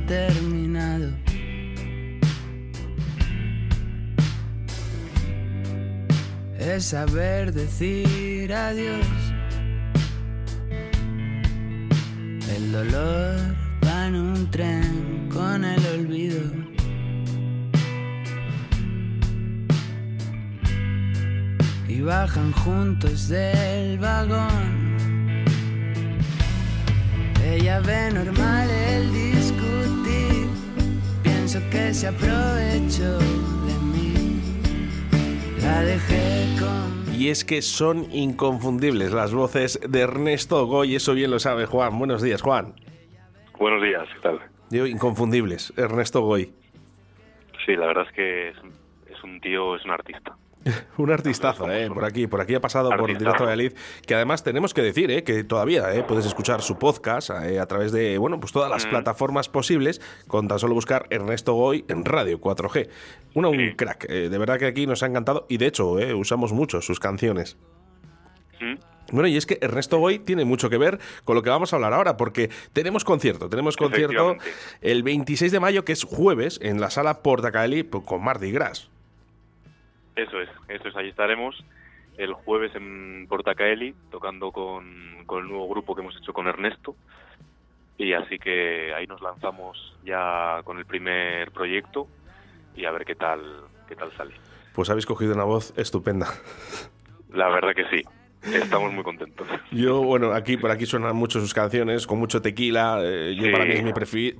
terminado. Es saber decir adiós. El dolor va en un tren con el olvido. Y bajan juntos del vagón. Ella ve normal el discutir. Que se aprovechó de mí. La dejé con Y es que son inconfundibles las voces de Ernesto Goy, eso bien lo sabe Juan. Buenos días, Juan. Buenos días, ¿qué tal? Digo, inconfundibles, Ernesto Goy. Sí, la verdad es que es, es un tío, es un artista. Un artistazo, eh, por aquí, por aquí ha pasado por Artistazo. Directo Valladolid, que además tenemos que decir, eh, que todavía eh, puedes escuchar su podcast a través de, bueno, pues todas las Mm. plataformas posibles, con tan solo buscar Ernesto Goy en Radio 4G. Una, un Sí. crack, de verdad que aquí nos ha encantado y de hecho usamos mucho sus canciones. ¿Mm? Bueno, y es que Ernesto Goy tiene mucho que ver con lo que vamos a hablar ahora, porque tenemos concierto, tenemos concierto el 26 de mayo, que es jueves, en la sala Portacaeli pues, con Mardi Gras. Eso es, eso es, ahí estaremos el jueves en Portacaeli tocando con, con el nuevo grupo que hemos hecho con Ernesto. Y así que ahí nos lanzamos ya con el primer proyecto y a ver qué tal, qué tal sale. Pues habéis cogido una voz estupenda. La verdad que sí, estamos muy contentos. Yo, bueno, aquí por aquí suenan mucho sus canciones, con mucho tequila. eh, yo Sí. para mí es mi,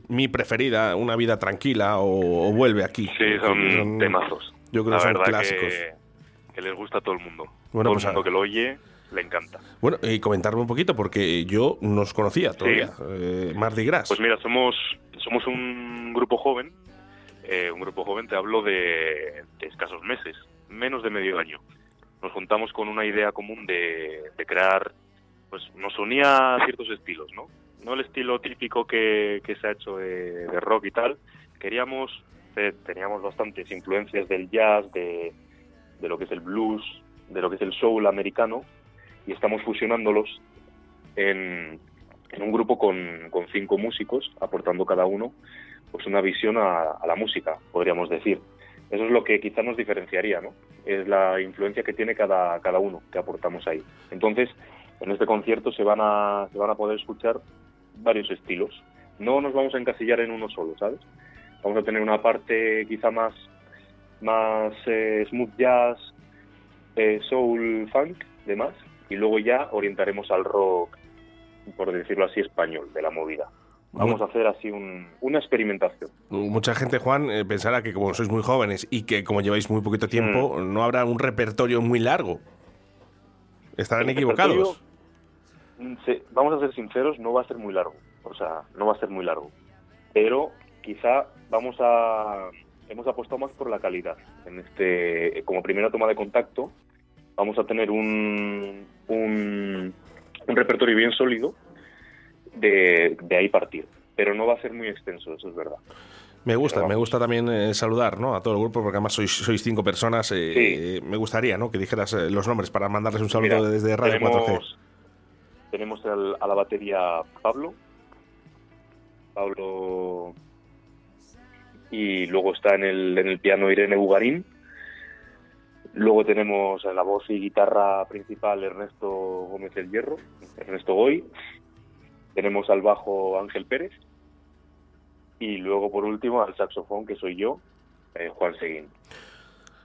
mi preferida, Una vida tranquila o, o Vuelve aquí. Sí, son Son- temazos. Yo creo La que son verdad clásicos. Que, que les gusta a todo el mundo. Bueno, todo pues el mundo a- que lo oye le encanta. Bueno, y comentarme un poquito, porque yo no os conocía todavía. eh, Mardi Gras. Pues mira, somos, somos un grupo joven. eh, un grupo joven, te hablo de, de escasos meses, menos de medio año. Nos juntamos con una idea común de, de crear, pues nos unía ciertos estilos, ¿no? No el estilo típico que, que se ha hecho de, de rock y tal. Queríamos, eh, teníamos bastantes influencias del jazz, de, de lo que es el blues, de lo que es el soul americano, y estamos fusionándolos en, en un grupo con, con cinco músicos, aportando cada uno pues una visión a, a la música, podríamos decir. Eso es lo que quizá nos diferenciaría, ¿no? Es la influencia que tiene cada, cada uno que aportamos ahí. Entonces, en este concierto se van a, se van a poder escuchar varios estilos. No nos vamos a encasillar en uno solo, ¿sabes? Vamos a tener una parte quizá más, más eh, smooth jazz, eh, soul, funk, demás, y luego ya orientaremos al rock, por decirlo así, español, de la movida. Vamos a hacer así un- una experimentación. Mucha gente, Juan, eh, pensará que como sois muy jóvenes y que como lleváis muy poquito tiempo, Mm. no habrá un repertorio muy largo. Estarán El equivocados. mm, se- vamos a ser sinceros, no va a ser muy largo. O sea, no va a ser muy largo. Pero quizá vamos a... Hemos apostado más por la calidad. En este, como primera toma de contacto, vamos a tener un, un, un repertorio bien sólido de, de ahí partir. Pero no va a ser muy extenso, eso es verdad. Me gusta, me gusta también eh, saludar ¿no? a todo el grupo, porque además sois, sois cinco personas. eh, Me gustaría ¿no? que dijeras eh, los nombres para mandarles un saludo Mira, desde Radio 4G. tenemos, tenemos al- a la batería Pablo. Pablo. Y luego está en el, en el piano Irene Bugarín. Luego tenemos en la voz y guitarra principal Ernesto Gómez del Hierro, Ernesto Goy. Tenemos al bajo Ángel Pérez. Y luego, por último, al saxofón, que soy yo, eh, Juan Seguín.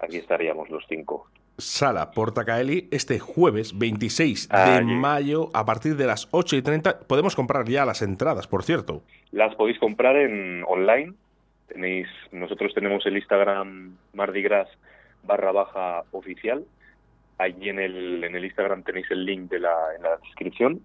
Aquí estaríamos los cinco. Sala Portacaeli este jueves 26 de mayo a partir de las 8 y 30. Podemos comprar ya las entradas, por cierto. Las podéis comprar en online. Tenéis, nosotros tenemos el Instagram Mardi Gras barra baja oficial. Allí en el, en el Instagram tenéis el link de la, en la descripción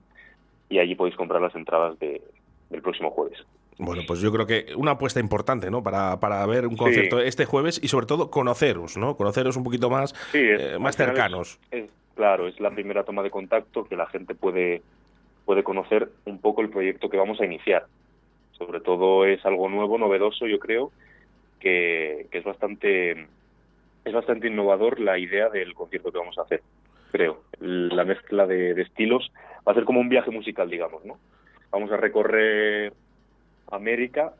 y allí podéis comprar las entradas de, del próximo jueves. Bueno, pues yo creo que una apuesta importante, ¿no? Para, para ver un concierto este jueves y sobre todo conoceros, ¿no? Conoceros un poquito más, Sí, es- eh, más es- cercanos. Es, claro, es la primera toma de contacto que la gente puede, puede conocer un poco el proyecto que vamos a iniciar. Sobre todo es algo nuevo, novedoso, yo creo, que, es bastante es bastante innovador la idea del concierto que vamos a hacer, creo. La mezcla de, de estilos va a ser como un viaje musical, digamos, ¿no? vamos a recorrer América,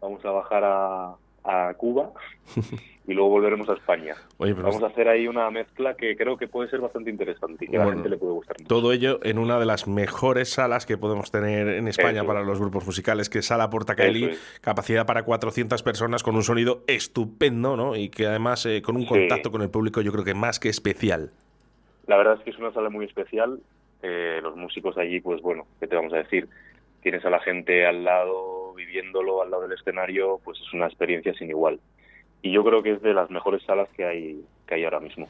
vamos a bajar a, a Cuba y luego volveremos a España. Vamos a hacer ahí una mezcla que creo que puede ser bastante interesante y que a la gente le puede gustar mucho. Todo ello en una de las mejores salas que podemos tener en España para los grupos musicales, que es Sala Portacaeli, capacidad para 400 personas con un sonido estupendo, ¿no? Y que además eh, con un contacto con el público yo creo que más que especial. La verdad es que es una sala muy especial. Eh, los músicos allí, pues bueno, ¿qué te vamos a decir? Tienes a la gente al lado, viviéndolo al lado del escenario, pues es una experiencia sin igual y yo creo que es de las mejores salas que hay que hay ahora mismo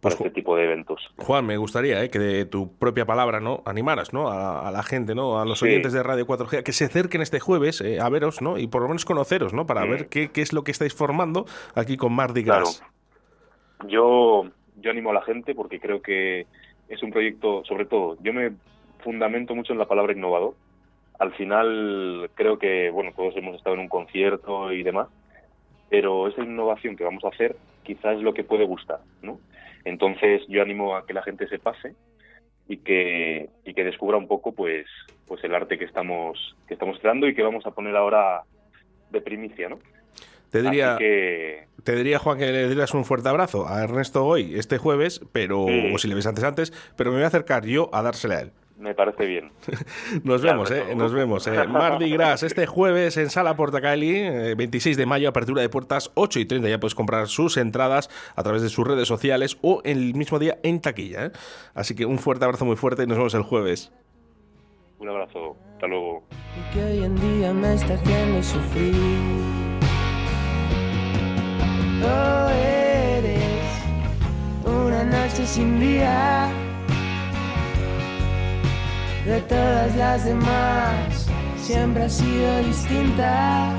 para pues, este tipo de eventos. Juan, me gustaría ¿eh? que de tu propia palabra no animaras ¿no? A, la gente, ¿no? a los oyentes de Radio 4G, que se acerquen este jueves eh, a veros ¿no? y por lo menos conoceros ¿no? para ver qué, qué, es lo que estáis formando aquí con Mardi Gras. Yo, yo animo a la gente porque creo que es un proyecto, sobre todo, yo me fundamento mucho en la palabra innovador. Al final creo que, bueno, todos hemos estado en un concierto y demás, pero esa innovación que vamos a hacer quizás es lo que puede gustar, ¿no? Entonces yo animo a que la gente se pase y que, y que descubra un poco pues, pues el arte que estamos, que estamos creando y que vamos a poner ahora de primicia, ¿no? Te diría, te diría, Juan, que le dieras un fuerte abrazo a Ernesto hoy, este jueves, pero, o si le ves antes antes, pero me voy a acercar yo a dársela a él. Me parece bien. nos vemos, eh, nos vemos. Eh. Mardi Gras este jueves en Sala Portacali, 26 eh, de mayo, apertura de puertas 8 y 30. Ya puedes comprar sus entradas a través de sus redes sociales o el mismo día en taquilla. Eh. Así que un fuerte abrazo muy fuerte y nos vemos el jueves. Un abrazo, hasta luego. Y que hoy en día me está haciendo sufrir. Oh, eres una noche sin día de todas las demás, siempre ha sido distinta.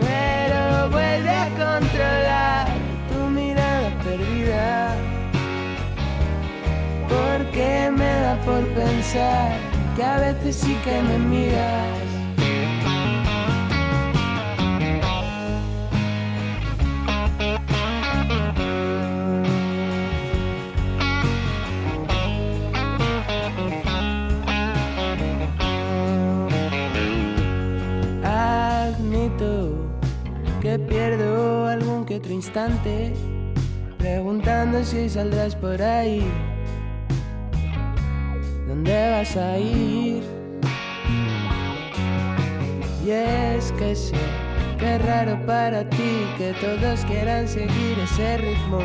Pero vuelve a controlar tu mirada perdida. Porque me da por pensar que a veces sí que me miras. Preguntando si saldrás por ahí. ¿Dónde vas a ir? Y es que sé es raro para ti que todos quieran seguir ese ritmo.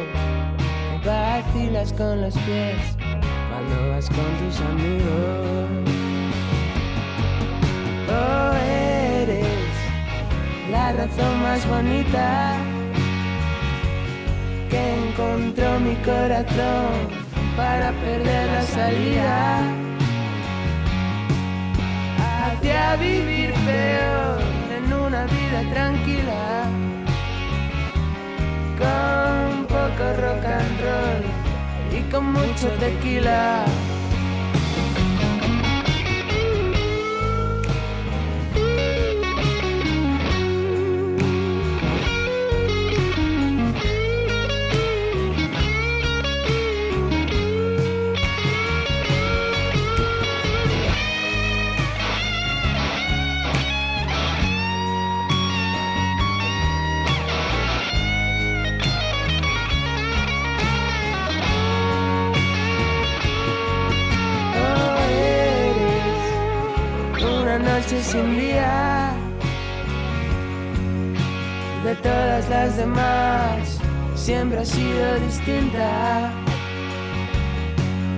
Que vacilas con los pies cuando vas con tus amigos. Oh, la razón más bonita encontró mi corazón para perder la salida hacia vivir peor en una vida tranquila con poco rock and roll y con mucho tequila. Sin día de todas las demás. Siempre ha sido distinta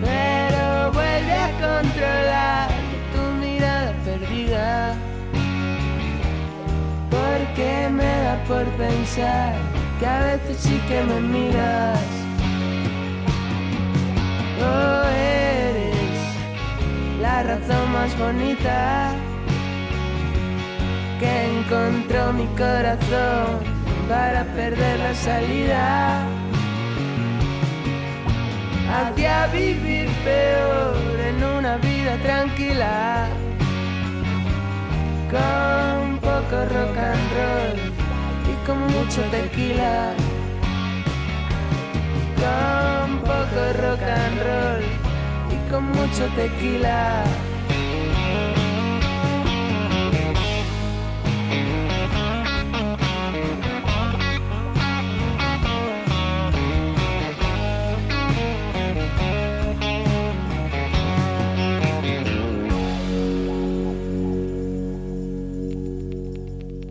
pero vuelve a controlar tu mirada perdida. Porque me da por pensar que a veces sí que me miras. Oh eres la razón más bonita que encontró mi corazón para perder la salida. Hacia vivir peor en una vida tranquila con poco rock and roll y con mucho tequila. Con poco rock and roll y con mucho tequila